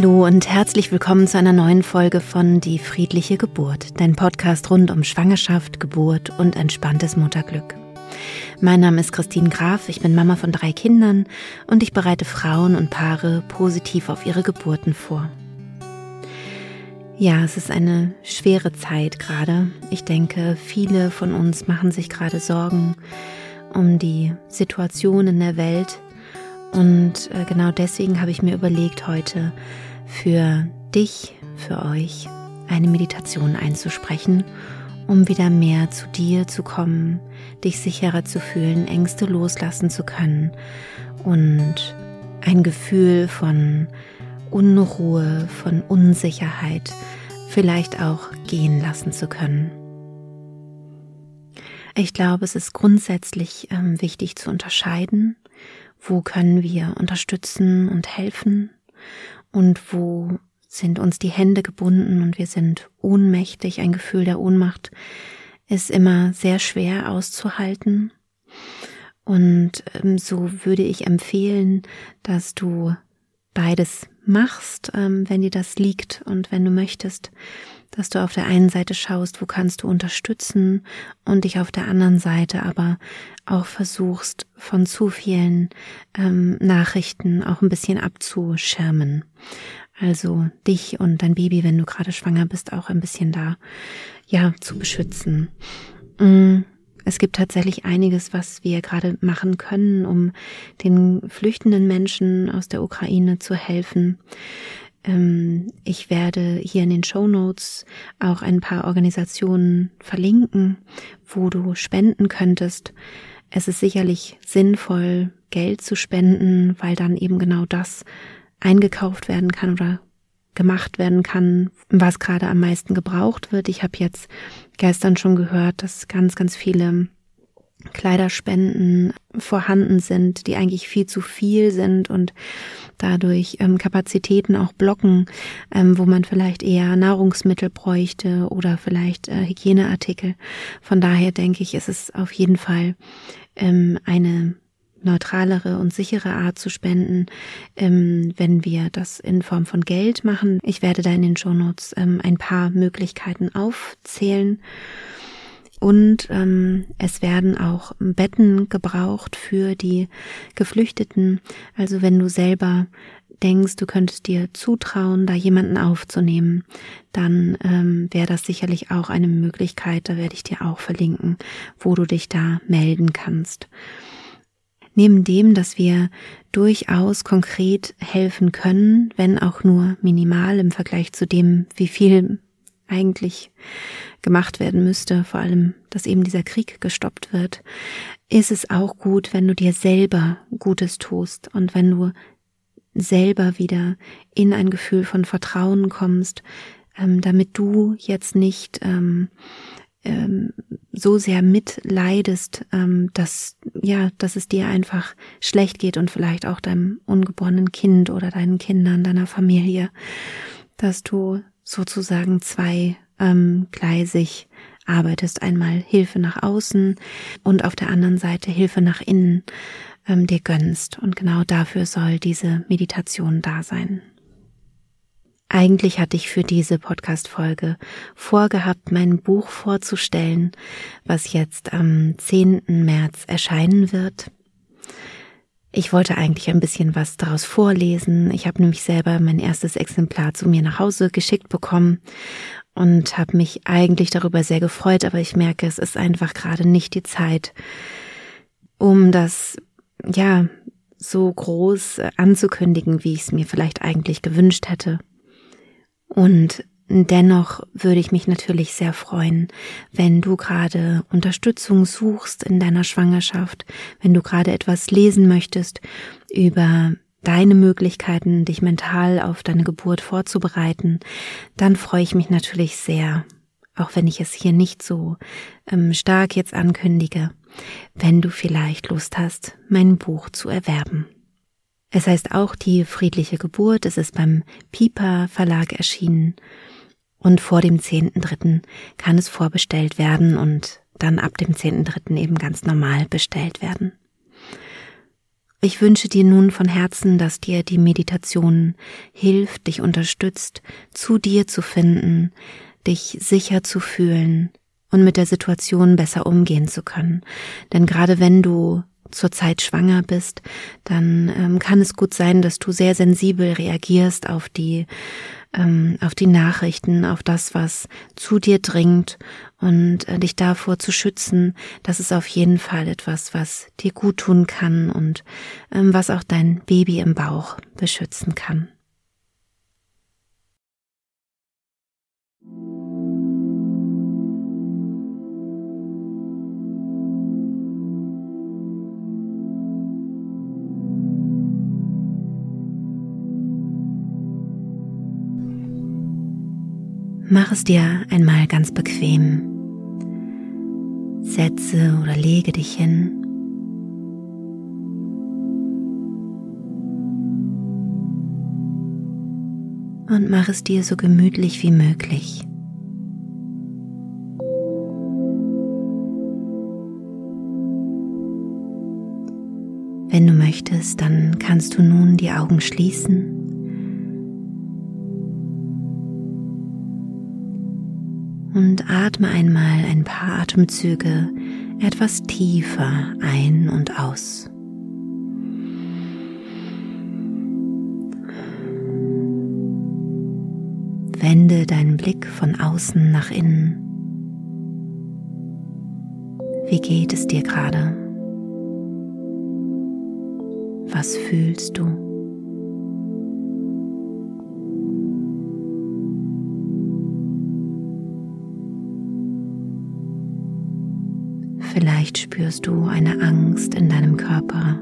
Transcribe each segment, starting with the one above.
Hallo und herzlich willkommen zu einer neuen Folge von Die friedliche Geburt, dein Podcast rund um Schwangerschaft, Geburt und entspanntes Mutterglück. Mein Name ist Christine Graf, ich bin Mama von drei Kindern und ich bereite Frauen und Paare positiv auf ihre Geburten vor. Ja, es ist eine schwere Zeit gerade. Ich denke, viele von uns machen sich gerade Sorgen um die Situation in der Welt. Und äh, genau deswegen habe ich mir überlegt, heute für dich, für euch eine Meditation einzusprechen, um wieder mehr zu dir zu kommen, dich sicherer zu fühlen, Ängste loslassen zu können und ein Gefühl von Unruhe, von Unsicherheit vielleicht auch gehen lassen zu können. Ich glaube, es ist grundsätzlich ähm, wichtig zu unterscheiden, wo können wir unterstützen und helfen und wo sind uns die Hände gebunden und wir sind ohnmächtig. Ein Gefühl der Ohnmacht ist immer sehr schwer auszuhalten. Und ähm, so würde ich empfehlen, dass du beides machst, ähm, wenn dir das liegt und wenn du möchtest, dass du auf der einen Seite schaust, wo kannst du unterstützen und dich auf der anderen Seite aber auch versuchst, von zu vielen ähm, Nachrichten auch ein bisschen abzuschirmen. Also dich und dein Baby, wenn du gerade schwanger bist, auch ein bisschen da, ja, zu beschützen. Mm. Es gibt tatsächlich einiges, was wir gerade machen können, um den flüchtenden Menschen aus der Ukraine zu helfen. Ähm, ich werde hier in den Show Notes auch ein paar Organisationen verlinken, wo du spenden könntest. Es ist sicherlich sinnvoll, Geld zu spenden, weil dann eben genau das eingekauft werden kann oder gemacht werden kann, was gerade am meisten gebraucht wird. Ich habe jetzt gestern schon gehört, dass ganz, ganz viele Kleiderspenden vorhanden sind, die eigentlich viel zu viel sind und dadurch ähm, Kapazitäten auch blocken, ähm, wo man vielleicht eher Nahrungsmittel bräuchte oder vielleicht äh, Hygieneartikel. Von daher denke ich, ist es auf jeden Fall ähm, eine neutralere und sichere Art zu spenden, ähm, wenn wir das in Form von Geld machen. Ich werde da in den Shownotes ähm, ein paar Möglichkeiten aufzählen. Und ähm, es werden auch Betten gebraucht für die Geflüchteten. Also wenn du selber denkst, du könntest dir zutrauen, da jemanden aufzunehmen, dann ähm, wäre das sicherlich auch eine Möglichkeit. Da werde ich dir auch verlinken, wo du dich da melden kannst. Neben dem, dass wir durchaus konkret helfen können, wenn auch nur minimal im Vergleich zu dem, wie viel eigentlich gemacht werden müsste, vor allem, dass eben dieser Krieg gestoppt wird, ist es auch gut, wenn du dir selber Gutes tust und wenn du selber wieder in ein Gefühl von Vertrauen kommst, ähm, damit du jetzt nicht ähm, ähm, so sehr mitleidest, ähm, dass ja, dass es dir einfach schlecht geht und vielleicht auch deinem ungeborenen Kind oder deinen Kindern, deiner Familie, dass du sozusagen zwei ähm, gleisig arbeitest. Einmal Hilfe nach außen und auf der anderen Seite Hilfe nach innen ähm, dir gönnst. Und genau dafür soll diese Meditation da sein. Eigentlich hatte ich für diese Podcast-Folge vorgehabt, mein Buch vorzustellen, was jetzt am 10. März erscheinen wird. Ich wollte eigentlich ein bisschen was daraus vorlesen. Ich habe nämlich selber mein erstes Exemplar zu mir nach Hause geschickt bekommen und habe mich eigentlich darüber sehr gefreut, aber ich merke, es ist einfach gerade nicht die Zeit, um das, ja, so groß anzukündigen, wie ich es mir vielleicht eigentlich gewünscht hätte. Und dennoch würde ich mich natürlich sehr freuen, wenn du gerade Unterstützung suchst in deiner Schwangerschaft, wenn du gerade etwas lesen möchtest über deine Möglichkeiten, dich mental auf deine Geburt vorzubereiten, dann freue ich mich natürlich sehr, auch wenn ich es hier nicht so ähm, stark jetzt ankündige, wenn du vielleicht Lust hast, mein Buch zu erwerben. Es heißt auch die friedliche Geburt. Es ist beim Piper Verlag erschienen. Und vor dem 10.3. kann es vorbestellt werden und dann ab dem 10.3. eben ganz normal bestellt werden. Ich wünsche dir nun von Herzen, dass dir die Meditation hilft, dich unterstützt, zu dir zu finden, dich sicher zu fühlen und mit der Situation besser umgehen zu können. Denn gerade wenn du zurzeit schwanger bist, dann ähm, kann es gut sein, dass du sehr sensibel reagierst auf die ähm, auf die Nachrichten, auf das, was zu dir dringt und äh, dich davor zu schützen, das ist auf jeden Fall etwas, was dir gut tun kann und ähm, was auch dein Baby im Bauch beschützen kann. Mach es dir einmal ganz bequem. Setze oder lege dich hin. Und mach es dir so gemütlich wie möglich. Wenn du möchtest, dann kannst du nun die Augen schließen und atme einmal ein paar Atemzüge etwas tiefer ein und aus. Wende deinen Blick von außen nach innen. Wie geht es dir gerade? Was fühlst du? Vielleicht spürst du eine Angst in deinem Körper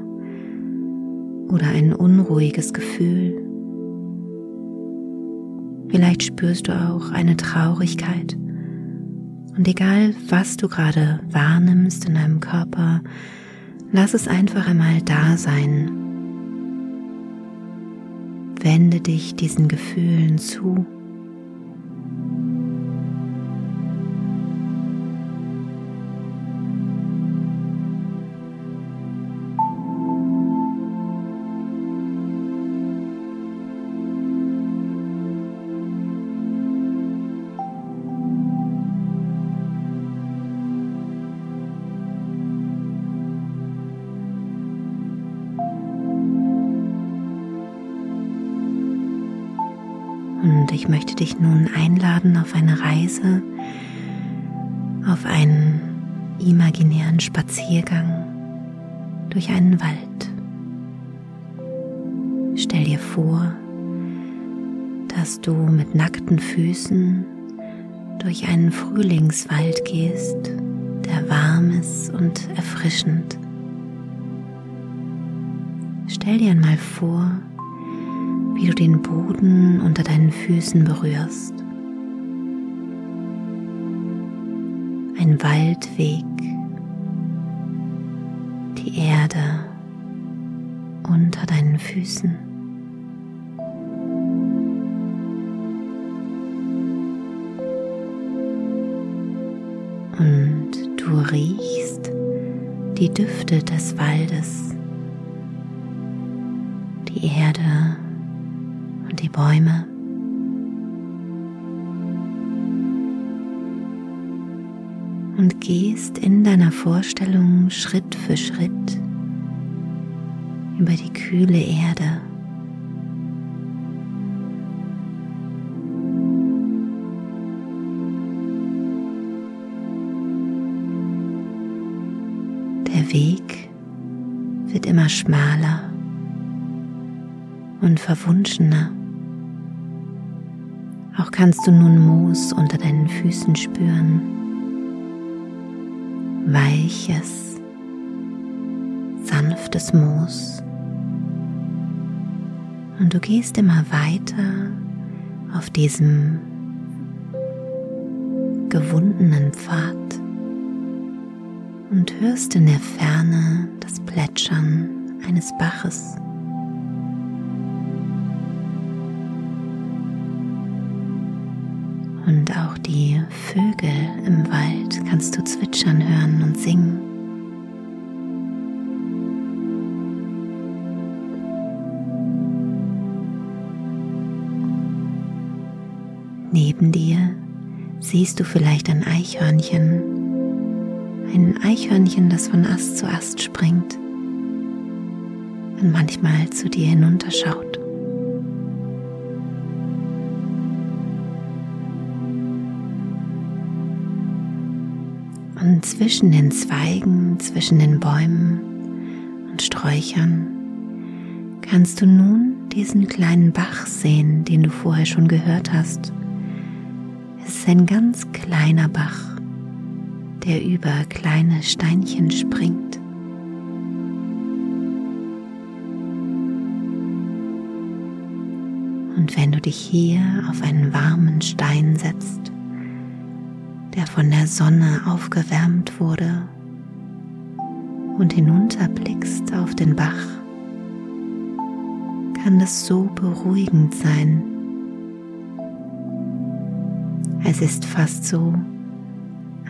oder ein unruhiges Gefühl. Vielleicht spürst du auch eine Traurigkeit. Und egal, was du gerade wahrnimmst in deinem Körper, lass es einfach einmal da sein. Wende dich diesen Gefühlen zu. Und ich möchte dich nun einladen auf eine Reise, auf einen imaginären Spaziergang durch einen Wald. Stell dir vor, dass du mit nackten Füßen durch einen Frühlingswald gehst, der warm ist und erfrischend. Stell dir einmal vor, wie du den Boden unter deinen Füßen berührst. Ein Waldweg, die Erde unter deinen Füßen. Und du riechst die Düfte des Waldes, die Erde Bäume. Und gehst in deiner Vorstellung Schritt für Schritt über die kühle Erde. Der Weg wird immer schmaler und verwunschener. Auch kannst du nun Moos unter deinen Füßen spüren. Weiches, sanftes Moos. Und du gehst immer weiter auf diesem gewundenen Pfad und hörst in der Ferne das Plätschern eines Baches. Und auch die Vögel im Wald kannst du zwitschern hören und singen. Neben dir siehst du vielleicht ein Eichhörnchen, ein Eichhörnchen, das von Ast zu Ast springt und manchmal zu dir hinunterschaut. Zwischen den Zweigen, zwischen den Bäumen und Sträuchern kannst du nun diesen kleinen Bach sehen, den du vorher schon gehört hast. Es ist ein ganz kleiner Bach, der über kleine Steinchen springt. Und wenn du dich hier auf einen warmen Stein setzt, der von der Sonne aufgewärmt wurde, und hinunterblickst auf den Bach, kann das so beruhigend sein. Es ist fast so,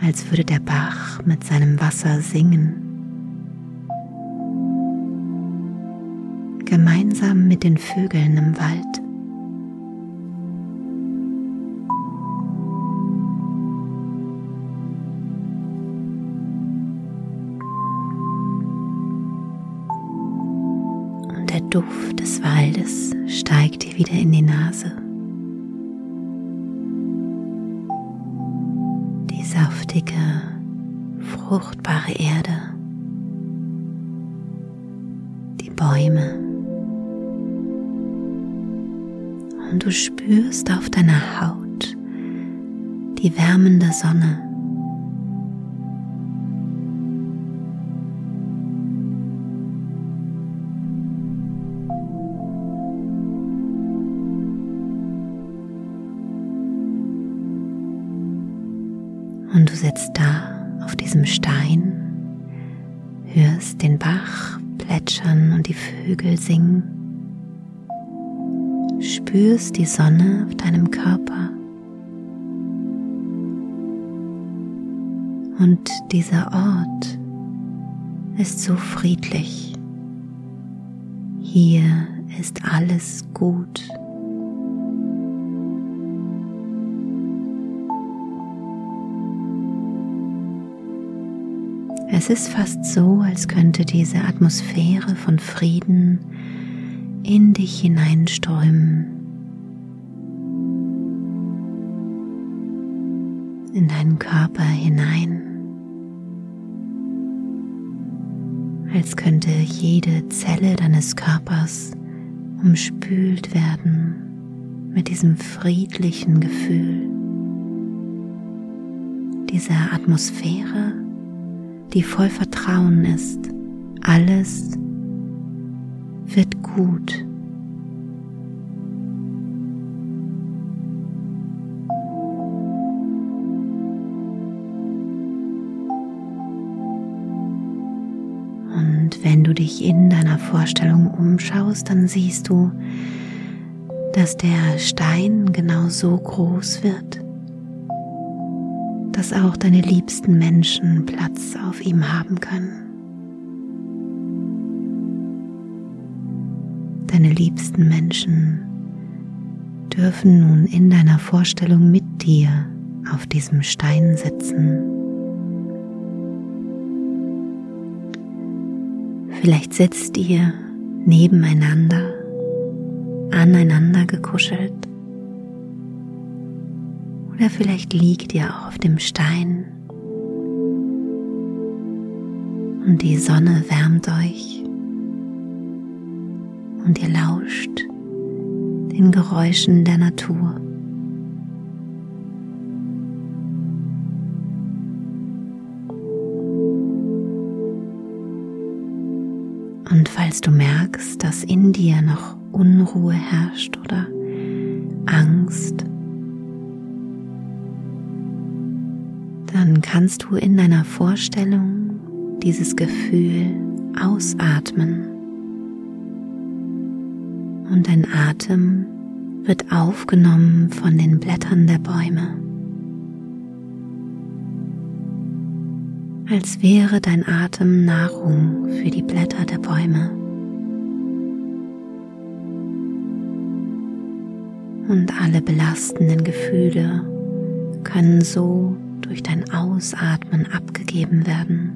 als würde der Bach mit seinem Wasser singen. Gemeinsam mit den Vögeln im Wald. Duft des Waldes steigt dir wieder in die Nase. Die saftige, fruchtbare Erde, die Bäume. Und du spürst auf deiner Haut die wärmende Sonne. Sitzt da auf diesem Stein, hörst den Bach plätschern und die Vögel singen, spürst die Sonne auf deinem Körper. Und dieser Ort ist so friedlich. Hier ist alles gut. Es ist fast so, als könnte diese Atmosphäre von Frieden in dich hineinströmen, in deinen Körper hinein, als könnte jede Zelle deines Körpers umspült werden mit diesem friedlichen Gefühl, dieser Atmosphäre die voll Vertrauen ist. Alles wird gut. Und wenn du dich in deiner Vorstellung umschaust, dann siehst du, dass der Stein genau so groß wird dass auch deine liebsten Menschen Platz auf ihm haben können. Deine liebsten Menschen dürfen nun in deiner Vorstellung mit dir auf diesem Stein sitzen. Vielleicht sitzt ihr nebeneinander, aneinander gekuschelt oder vielleicht liegt ihr auf dem Stein und die Sonne wärmt euch und ihr lauscht den Geräuschen der Natur. Und falls du merkst, dass in dir noch Unruhe herrscht oder kannst du in deiner Vorstellung dieses Gefühl ausatmen. Und dein Atem wird aufgenommen von den Blättern der Bäume. Als wäre dein Atem Nahrung für die Blätter der Bäume. Und alle belastenden Gefühle können so durch dein Ausatmen abgegeben werden,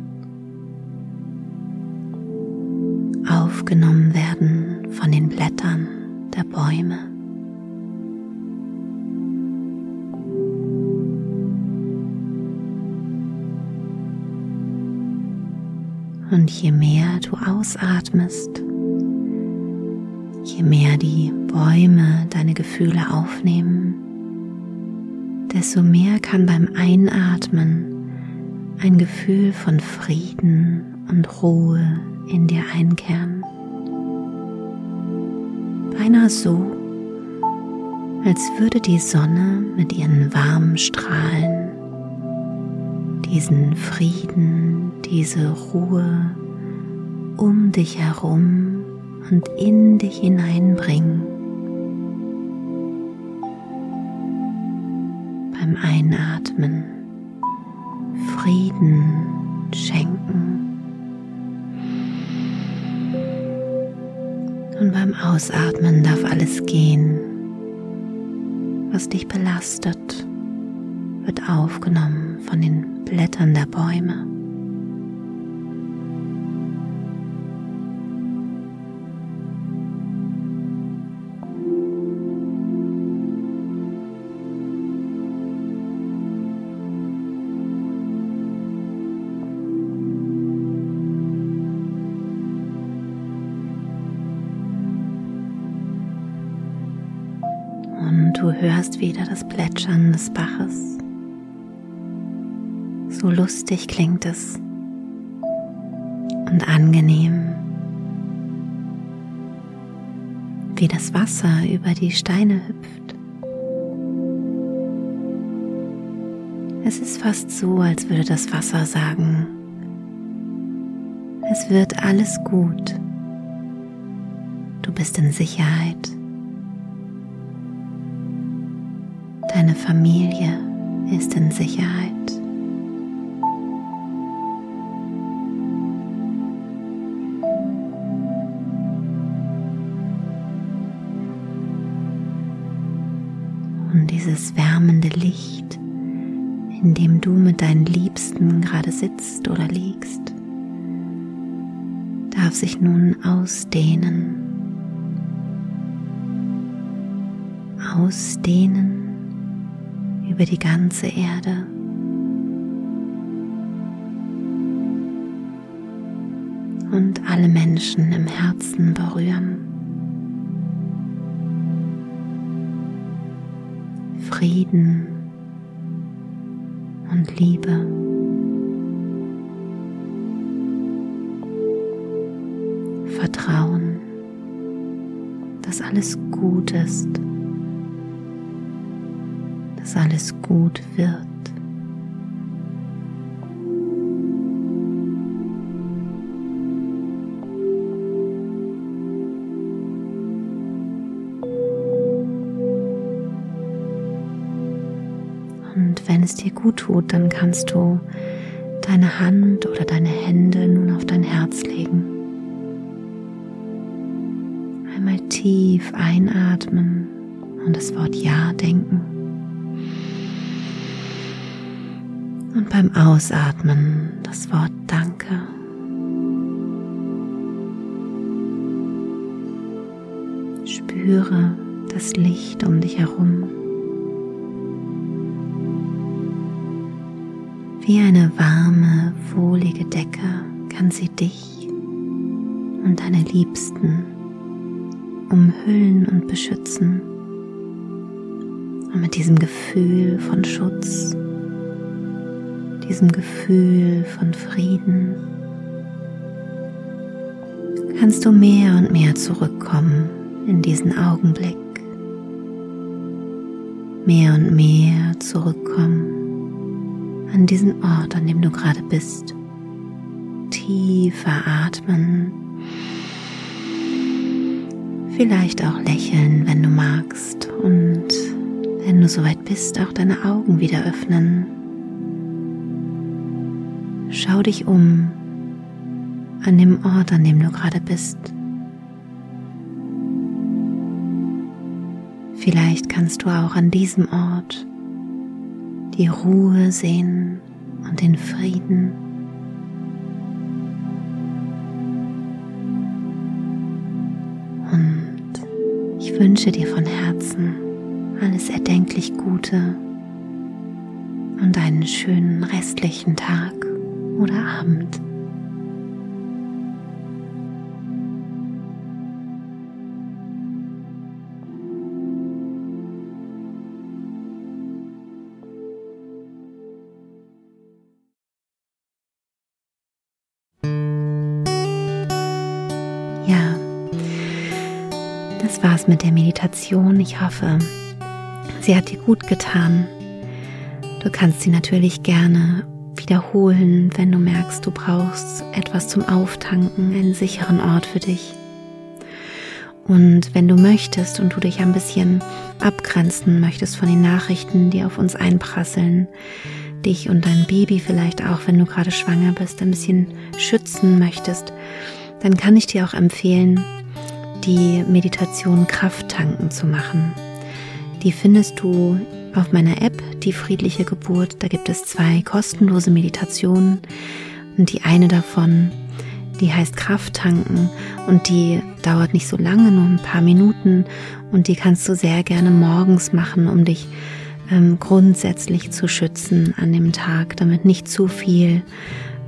aufgenommen werden von den Blättern der Bäume. Und je mehr du ausatmest, je mehr die Bäume deine Gefühle aufnehmen, desto mehr kann beim Einatmen ein Gefühl von Frieden und Ruhe in dir einkehren. Beinahe so, als würde die Sonne mit ihren warmen Strahlen diesen Frieden, diese Ruhe um dich herum und in dich hineinbringen. Beim Einatmen Frieden schenken und beim Ausatmen darf alles gehen, was dich belastet, wird aufgenommen von den Blättern der Bäume. Hörst wieder das Plätschern des Baches. So lustig klingt es und angenehm, wie das Wasser über die Steine hüpft. Es ist fast so, als würde das Wasser sagen, es wird alles gut, du bist in Sicherheit, deine Familie ist in Sicherheit. dieses wärmende Licht, in dem du mit deinen Liebsten gerade sitzt oder liegst, darf sich nun ausdehnen. Ausdehnen über die ganze Erde. Und alle Menschen im Herzen berühren. Frieden und Liebe. Vertrauen, dass alles gut ist, dass alles gut wird. wenn es dir gut tut, dann kannst du deine Hand oder deine Hände nun auf dein Herz legen. Einmal tief einatmen und das Wort Ja denken. Beim Ausatmen das Wort Danke. Spüre das Licht um dich herum. Wie eine warme, wohlige Decke kann sie dich und deine Liebsten umhüllen und beschützen. Und mit diesem Gefühl von Schutz, diesem Gefühl von Frieden, kannst du mehr und mehr zurückkommen in diesen Augenblick. Mehr und mehr zurückkommen an diesen Ort, an dem du gerade bist. Tiefer atmen. Vielleicht auch lächeln, wenn du magst. Und wenn du soweit bist, auch deine Augen wieder öffnen. Schau dich um an dem Ort, an dem du gerade bist. Vielleicht kannst du auch an diesem Ort die Ruhe sehen und den Frieden. Und ich wünsche dir von Herzen alles erdenklich Gute und einen schönen restlichen Tag oder Abend. Ja, das war's mit der Meditation. Ich hoffe, sie hat dir gut getan. Du kannst sie natürlich gerne wiederholen, wenn du merkst, du brauchst etwas zum Auftanken, einen sicheren Ort für dich. Und wenn du möchtest und du dich ein bisschen abgrenzen möchtest von den Nachrichten, die auf uns einprasseln, dich und dein Baby vielleicht auch, wenn du gerade schwanger bist, ein bisschen schützen möchtest, dann kann ich dir auch empfehlen, die Meditation Krafttanken zu machen. Die findest du auf meiner App, die friedliche Geburt. Da gibt es zwei kostenlose Meditationen und die eine davon, die heißt Krafttanken und die dauert nicht so lange, nur ein paar Minuten und die kannst du sehr gerne morgens machen, um dich ähm, grundsätzlich zu schützen an dem Tag, damit nicht zu viel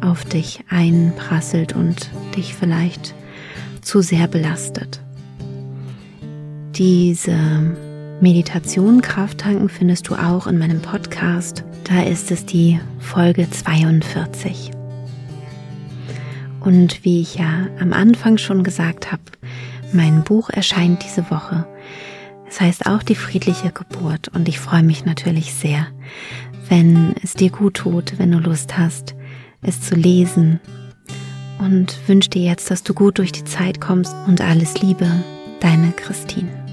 auf dich einprasselt und dich vielleicht zu sehr belastet. Diese Meditation Krafttanken findest du auch in meinem Podcast. Da ist es die Folge 42. Und wie ich ja am Anfang schon gesagt habe, mein Buch erscheint diese Woche. Es heißt auch die friedliche Geburt und ich freue mich natürlich sehr, wenn es dir gut tut, wenn du Lust hast, es zu lesen und wünsche dir jetzt, dass du gut durch die Zeit kommst und alles Liebe, deine Christine.